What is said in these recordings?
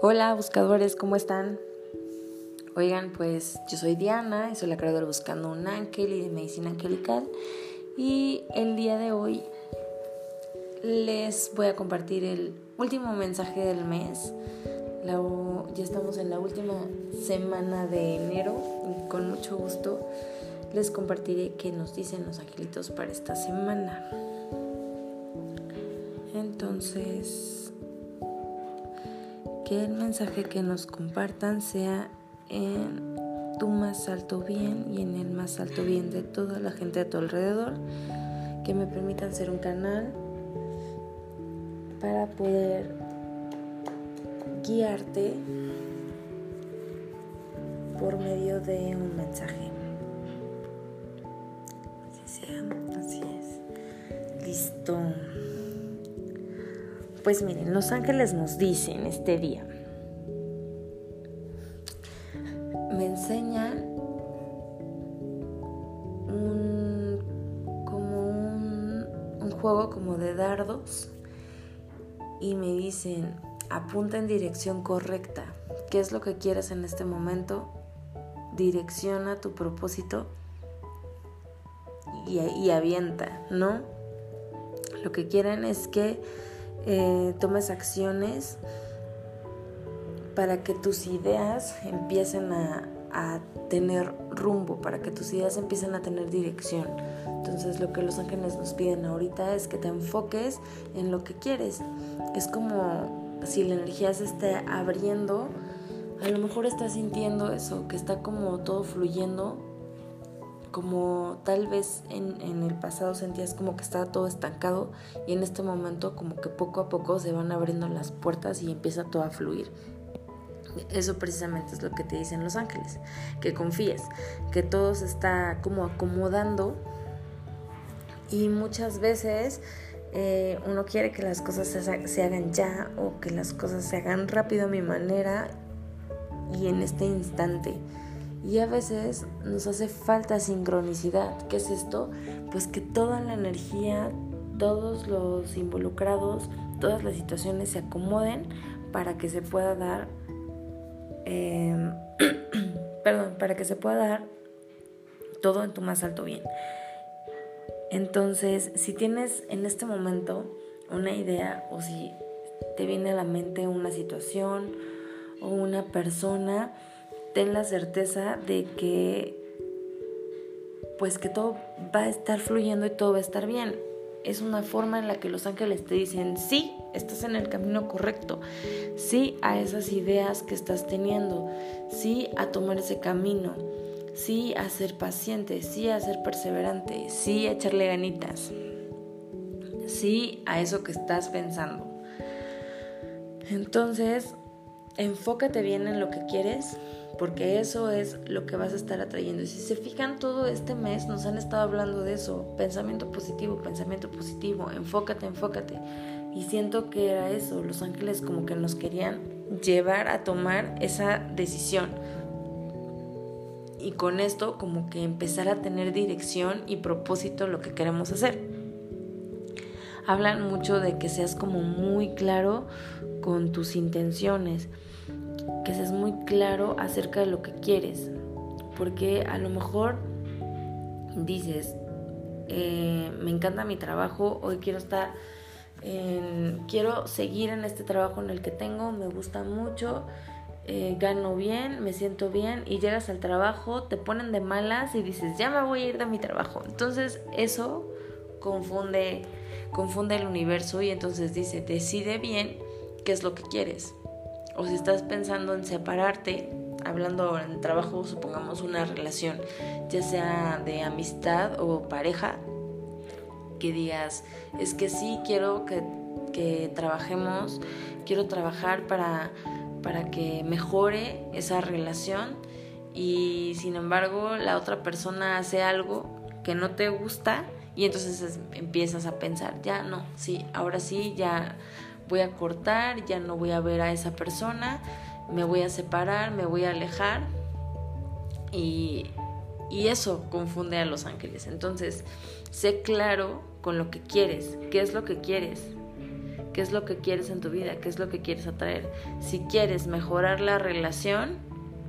Hola buscadores, ¿cómo están? Oigan, pues yo soy Diana y soy la creadora Buscando un Ángel y de Medicina Angelical y el día de hoy les voy a compartir el último mensaje del mes. ya estamos en la última semana de enero y con mucho gusto les compartiré qué nos dicen los angelitos para esta semana. Entonces, que el mensaje que nos compartan sea en tu más alto bien y en el más alto bien de toda la gente a tu alrededor, que me permitan ser un canal para poder guiarte por medio de un mensaje. Así sea, así es. Listo. Pues miren, los ángeles nos dicen este día, me enseñan un, como un, un juego como de dardos y me dicen, apunta en dirección correcta. ¿Qué es lo que quieres en este momento? Direcciona tu propósito y, y avienta, ¿no? Lo que quieren es que eh, tomes acciones para que tus ideas empiecen a, a tener rumbo, para que tus ideas empiecen a tener dirección. Entonces lo que los ángeles nos piden ahorita es que te enfoques en lo que quieres. Es como si la energía se esté abriendo, a lo mejor estás sintiendo eso, que está como todo fluyendo como tal vez en, el pasado sentías como que estaba todo estancado y en este momento como que poco a poco se van abriendo las puertas y empieza todo a fluir. Eso precisamente es lo que te dicen los ángeles, que confíes, que todo se está como acomodando y muchas veces eh, uno quiere que las cosas se, se hagan ya o que las cosas se hagan rápido a mi manera y en este instante y a veces nos hace falta sincronicidad. ¿Qué es esto? Pues que toda la energía, todos los involucrados, todas las situaciones se acomoden para que se pueda dar, em, perdón, para que se pueda dar todo en tu más alto bien. Entonces, si tienes en este momento una idea o si te viene a la mente una situación o una persona, ten la certeza de que pues que todo va a estar fluyendo y todo va a estar bien. Es una forma en la que los ángeles te dicen, sí, estás en el camino correcto, sí a esas ideas que estás teniendo, sí a tomar ese camino, sí a ser paciente, sí a ser perseverante, sí a echarle ganitas, sí a eso que estás pensando. Entonces, enfócate bien en lo que quieres, porque eso es lo que vas a estar atrayendo. Y si se fijan, todo este mes nos han estado hablando de eso, pensamiento positivo, pensamiento positivo, enfócate, enfócate. Y siento que era eso, los ángeles como que nos querían llevar a tomar esa decisión. Y con esto como que empezar a tener dirección y propósito lo que queremos hacer. Hablan mucho de que seas como muy claro con tus intenciones que seas muy claro acerca de lo que quieres. Porque a lo mejor dices, eh, me encanta mi trabajo, hoy quiero estar en, quiero seguir en este trabajo en el que tengo, me gusta mucho, eh, gano bien, me siento bien y llegas al trabajo, te ponen de malas y dices, ya me voy a ir de mi trabajo. Entonces eso confunde, confunde el universo y entonces dice, decide bien qué es lo que quieres o si estás pensando en separarte, hablando en trabajo, supongamos una relación, ya sea de amistad o pareja, que digas, es que sí, quiero que, que trabajemos, quiero trabajar para, para que mejore esa relación y sin embargo la otra persona hace algo que no te gusta y entonces empiezas a pensar, ya no, sí, ahora sí, ya voy a cortar, ya no voy a ver a esa persona, me voy a separar, me voy a alejar y, y eso confunde a los ángeles. Entonces, sé claro con lo que quieres, qué es lo que quieres, qué es lo que quieres en tu vida, qué es lo que quieres atraer. Si quieres mejorar la relación,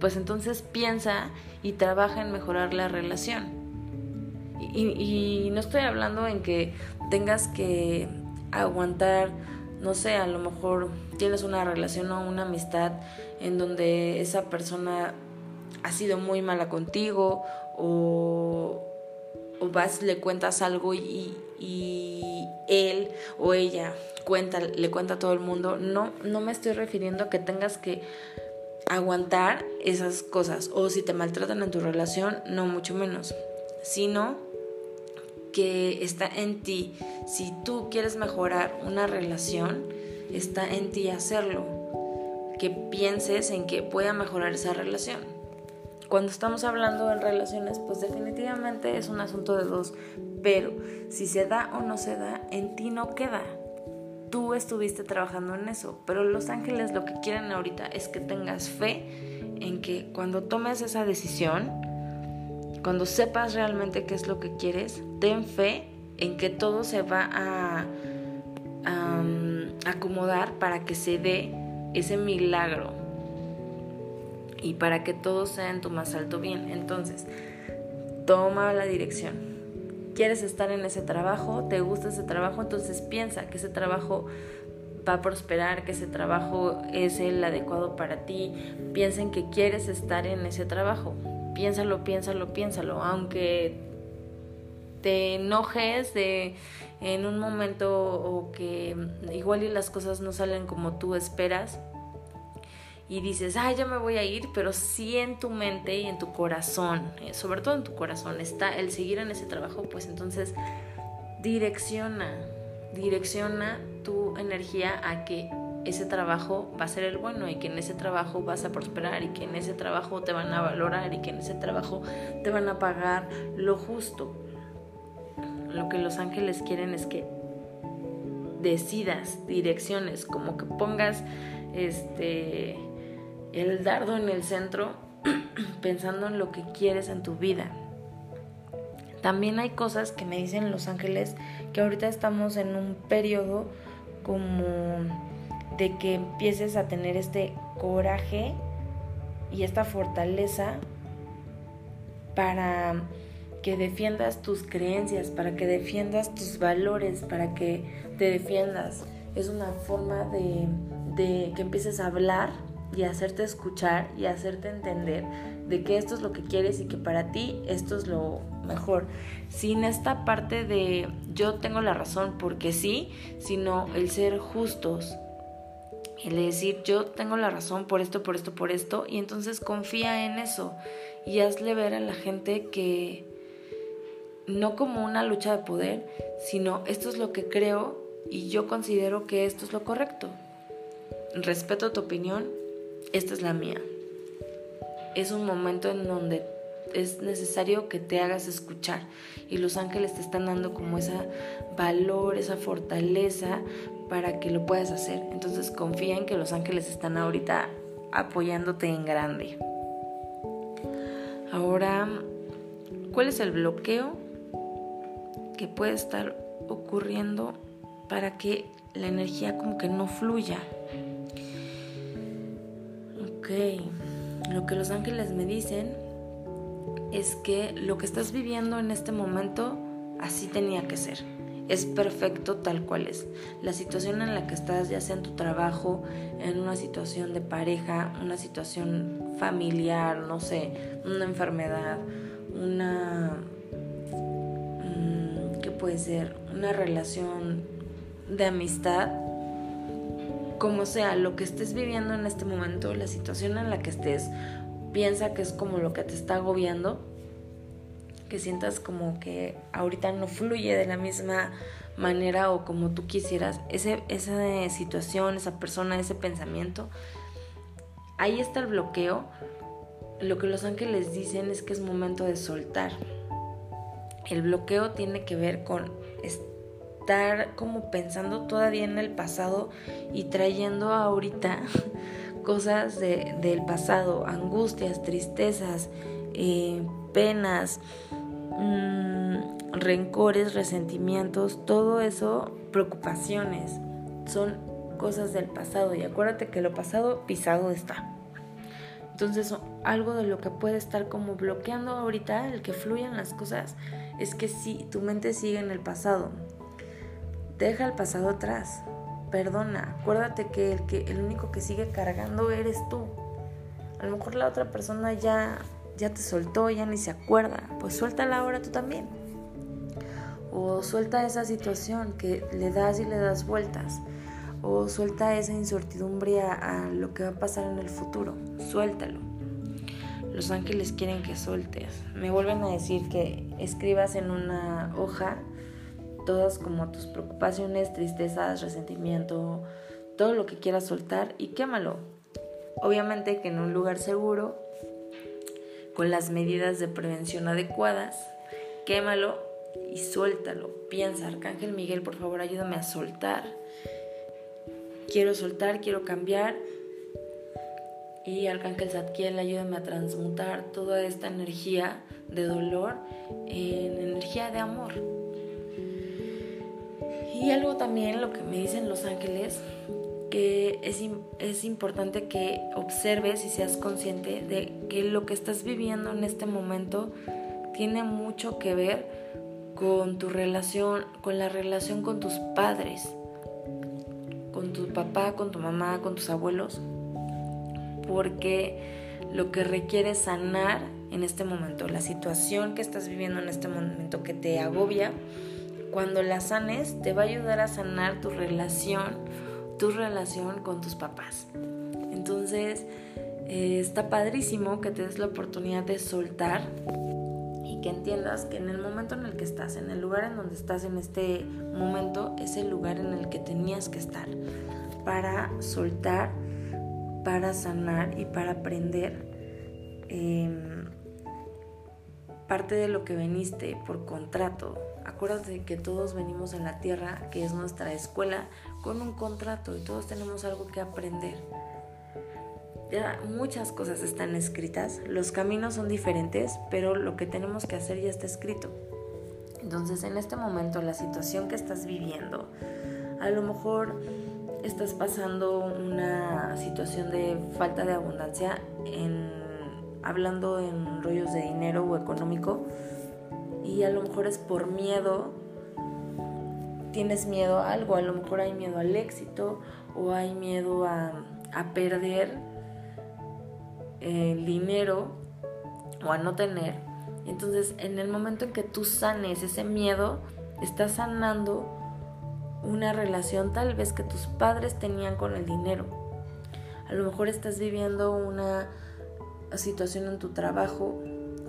pues entonces piensa y trabaja en mejorar la relación. Y, y no estoy hablando en que tengas que aguantar, no sé, a lo mejor tienes una relación o una amistad en donde esa persona ha sido muy mala contigo o, o vas, le cuentas algo y, y, él o ella cuenta, le cuenta a todo el mundo. No, no me estoy refiriendo a que tengas que aguantar esas cosas o si te maltratan en tu relación, no mucho menos, sino que está en ti. Si tú quieres mejorar una relación, está en ti hacerlo. Que pienses en que pueda mejorar esa relación. Cuando estamos hablando en relaciones, pues definitivamente es un asunto de dos, pero si se da o no se da, en ti no queda. Tú estuviste trabajando en eso, pero los ángeles lo que quieren ahorita es que tengas fe en que cuando tomes esa decisión, cuando sepas realmente qué es lo que quieres, ten fe en que todo se va a, acomodar para que se dé ese milagro y para que todo sea en tu más alto bien. Entonces, toma la dirección. ¿Quieres estar en ese trabajo? ¿Te gusta ese trabajo? Entonces piensa que ese trabajo va a prosperar, que ese trabajo es el adecuado para ti. Piensa en que quieres estar en ese trabajo piénsalo, piénsalo, piénsalo, aunque te enojes de en un momento o que igual y las cosas no salen como tú esperas y dices, ay, ya me voy a ir, pero sí en tu mente y en tu corazón, eh, sobre todo en tu corazón, está el seguir en ese trabajo, pues entonces direcciona, direcciona tu energía a que ese trabajo va a ser el bueno y que en ese trabajo vas a prosperar y que en ese trabajo te van a valorar y que en ese trabajo te van a pagar lo justo. Lo que los ángeles quieren es que decidas direcciones, como que pongas este el dardo en el centro pensando en lo que quieres en tu vida. También hay cosas que me dicen los ángeles que ahorita estamos en un periodo como de que empieces a tener este coraje y esta fortaleza para que defiendas tus creencias, para que defiendas tus valores, para que te defiendas. Es una forma de, de que empieces a hablar y hacerte escuchar y hacerte entender de que esto es lo que quieres y que para ti esto es lo mejor. Sin esta parte de yo tengo la razón porque sí, sino el ser justos, el decir yo tengo la razón por esto, por esto, por esto, y entonces confía en eso y hazle ver a la gente que no como una lucha de poder, sino esto es lo que creo y yo considero que esto es lo correcto. Respeto tu opinión, esta es la mía. Es un momento en donde es necesario que te hagas escuchar y los ángeles te están dando como ese valor, esa fortaleza para que lo puedas hacer. Entonces confía en que los ángeles están ahorita apoyándote en grande. Ahora, ¿cuál es el bloqueo que puede estar ocurriendo para que la energía como que no fluya? Ok, lo que los ángeles me dicen es que lo que estás viviendo en este momento así tenía que ser es perfecto tal cual es. La situación en la que estás, ya sea en tu trabajo, en una situación de pareja, una situación familiar, no sé, una enfermedad, una... Mm, ¿Qué puede ser? Una relación de amistad, como sea, lo que estés viviendo en este momento, la situación en la que estés, piensa que es como lo que te está agobiando que sientas como que ahorita no fluye de la misma manera o como tú quisieras, ese, esa situación, esa persona, ese pensamiento, ahí está el bloqueo. Lo que los ángeles dicen es que es momento de soltar. El bloqueo tiene que ver con estar como pensando todavía en el pasado y trayendo ahorita cosas del pasado, angustias, tristezas, eh, penas, mm, rencores, resentimientos, todo eso, preocupaciones, son cosas del pasado y acuérdate que lo pasado pisado está. Entonces, algo de lo que puede estar como bloqueando ahorita el que fluyan las cosas es que si tu mente sigue en el pasado, deja el pasado atrás, perdona, acuérdate que el, que el único que sigue cargando eres tú. A lo mejor la otra persona ya, ya te soltó, ya ni se acuerda, pues suéltala ahora tú también. O suelta esa situación que le das y le das vueltas o suelta esa incertidumbre a, lo que va a pasar en el futuro. Suéltalo. Los ángeles quieren que sueltes. Me vuelven a decir que escribas en una hoja todas como tus preocupaciones, tristezas, resentimiento, todo lo que quieras soltar y quémalo. Obviamente que en un lugar seguro, con las medidas de prevención adecuadas, quémalo y suéltalo. Piensa, Arcángel Miguel, por favor, ayúdame a soltar quiero soltar, quiero cambiar. Y Arcángel Zadkiel, ayúdame a transmutar toda esta energía de dolor en energía de amor. Y algo también, lo que me dicen los ángeles, que es, es importante que observes y seas consciente de que lo que estás viviendo en este momento tiene mucho que ver con tu relación, con la relación con tus padres con tu papá, con tu mamá, con tus abuelos, porque lo que requiere sanar en este momento, la situación que estás viviendo en este momento que te agobia, cuando la sanes te va a ayudar a sanar tu relación, tu relación con tus papás. Entonces, eh, está padrísimo que te des la oportunidad de soltar y que entiendas que en el momento en el que estás, en el lugar en donde estás en este momento, es el lugar en el que tenías que estar para soltar, para sanar y para aprender em, parte de lo que veniste por contrato. Acuérdate que todos venimos en la tierra, que es nuestra escuela, con un contrato y todos tenemos algo que aprender ya muchas cosas están escritas, los caminos son diferentes, pero lo que tenemos que hacer ya está escrito. Entonces, en este momento, la situación que estás viviendo, a lo mejor estás pasando una situación de falta de abundancia hablando en rollos de dinero o económico y a lo mejor es por miedo tienes miedo a algo, a lo mejor hay miedo al éxito o hay miedo a, a perder el dinero o a no tener. Entonces, en el momento en que tú sanes ese miedo, estás sanando una relación tal vez que tus padres tenían con el dinero. A lo mejor estás viviendo una situación en tu trabajo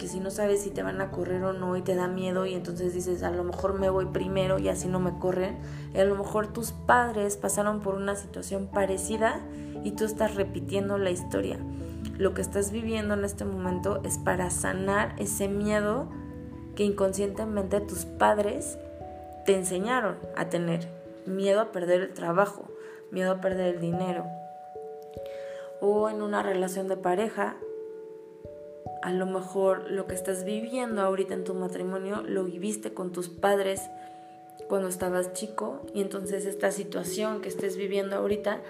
que si no sabes si te van a correr o no y te da miedo y entonces dices a lo mejor me voy primero y así no me corren. A lo mejor tus padres pasaron por una situación parecida y tú estás repitiendo la historia lo que estás viviendo en este momento es para sanar ese miedo que inconscientemente tus padres te enseñaron a tener. Miedo a perder el trabajo, miedo a perder el dinero. O en una relación de pareja, a lo mejor lo que estás viviendo ahorita en tu matrimonio lo viviste con tus padres cuando estabas chico y entonces esta situación que estés viviendo ahorita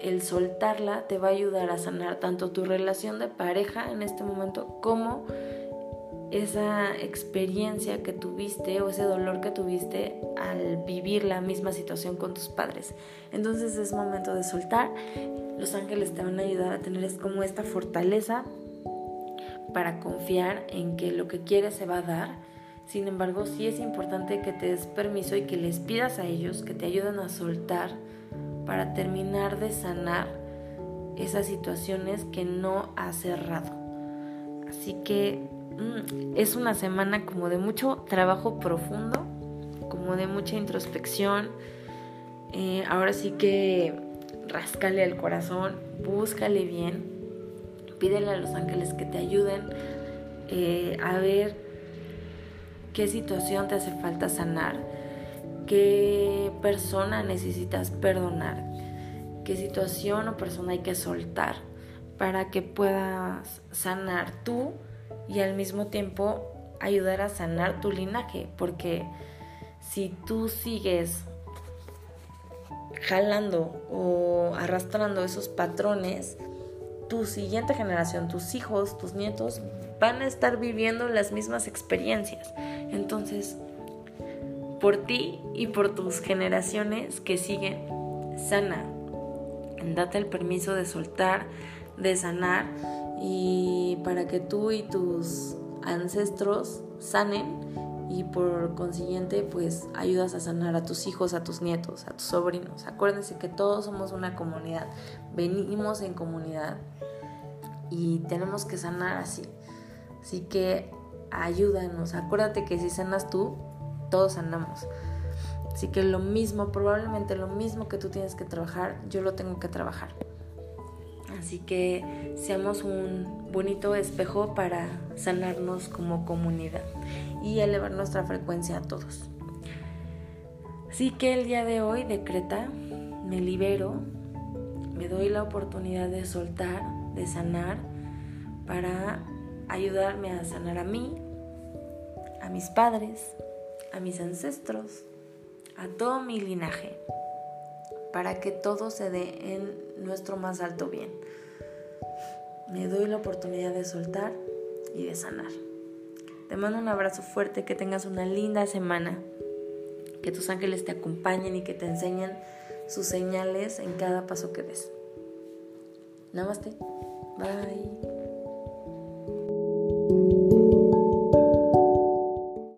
el soltarla te va a ayudar a sanar tanto tu relación de pareja en este momento como esa experiencia que tuviste o ese dolor que tuviste al vivir la misma situación con tus padres. Entonces es momento de soltar. Los ángeles te van a ayudar a tener como esta fortaleza para confiar en que lo que quieres se va a dar. Sin embargo, sí es importante que te des permiso y que les pidas a ellos que te ayuden a soltar para terminar de sanar esas situaciones que no has cerrado. Así que mm, es una semana como de mucho trabajo profundo, como de mucha introspección. Eh, ahora sí que rascale al corazón, búscale bien, pídele a los ángeles que te ayuden eh, a ver qué situación te hace falta sanar qué persona necesitas perdonar, qué situación o persona hay que soltar para que puedas sanar tú y al mismo tiempo ayudar a sanar tu linaje, porque si tú sigues jalando o arrastrando esos patrones, tu siguiente generación, tus hijos, tus nietos, van a estar viviendo las mismas experiencias. Entonces, por ti y por tus generaciones que siguen, sana. Date el permiso de soltar, de sanar y para que tú y tus ancestros sanen y por consiguiente pues ayudas a sanar a tus hijos, a tus nietos, a tus sobrinos. Acuérdense que todos somos una comunidad, venimos en comunidad y tenemos que sanar así. Así que ayúdanos, acuérdate que si sanas tú, todos sanamos. Así que lo mismo, probablemente lo mismo que tú tienes que trabajar, yo lo tengo que trabajar. Así que seamos un bonito espejo para sanarnos como comunidad y elevar nuestra frecuencia a todos. Así que el día de hoy decreta, me libero, me doy la oportunidad de soltar, de sanar, para ayudarme a sanar a mí, a mis padres, a mis ancestros, a todo mi linaje para que todo se dé en nuestro más alto bien. Me doy la oportunidad de soltar y de sanar. Te mando un abrazo fuerte, que tengas una linda semana, que tus ángeles te acompañen y que te enseñen sus señales en cada paso que des. Namaste. Bye.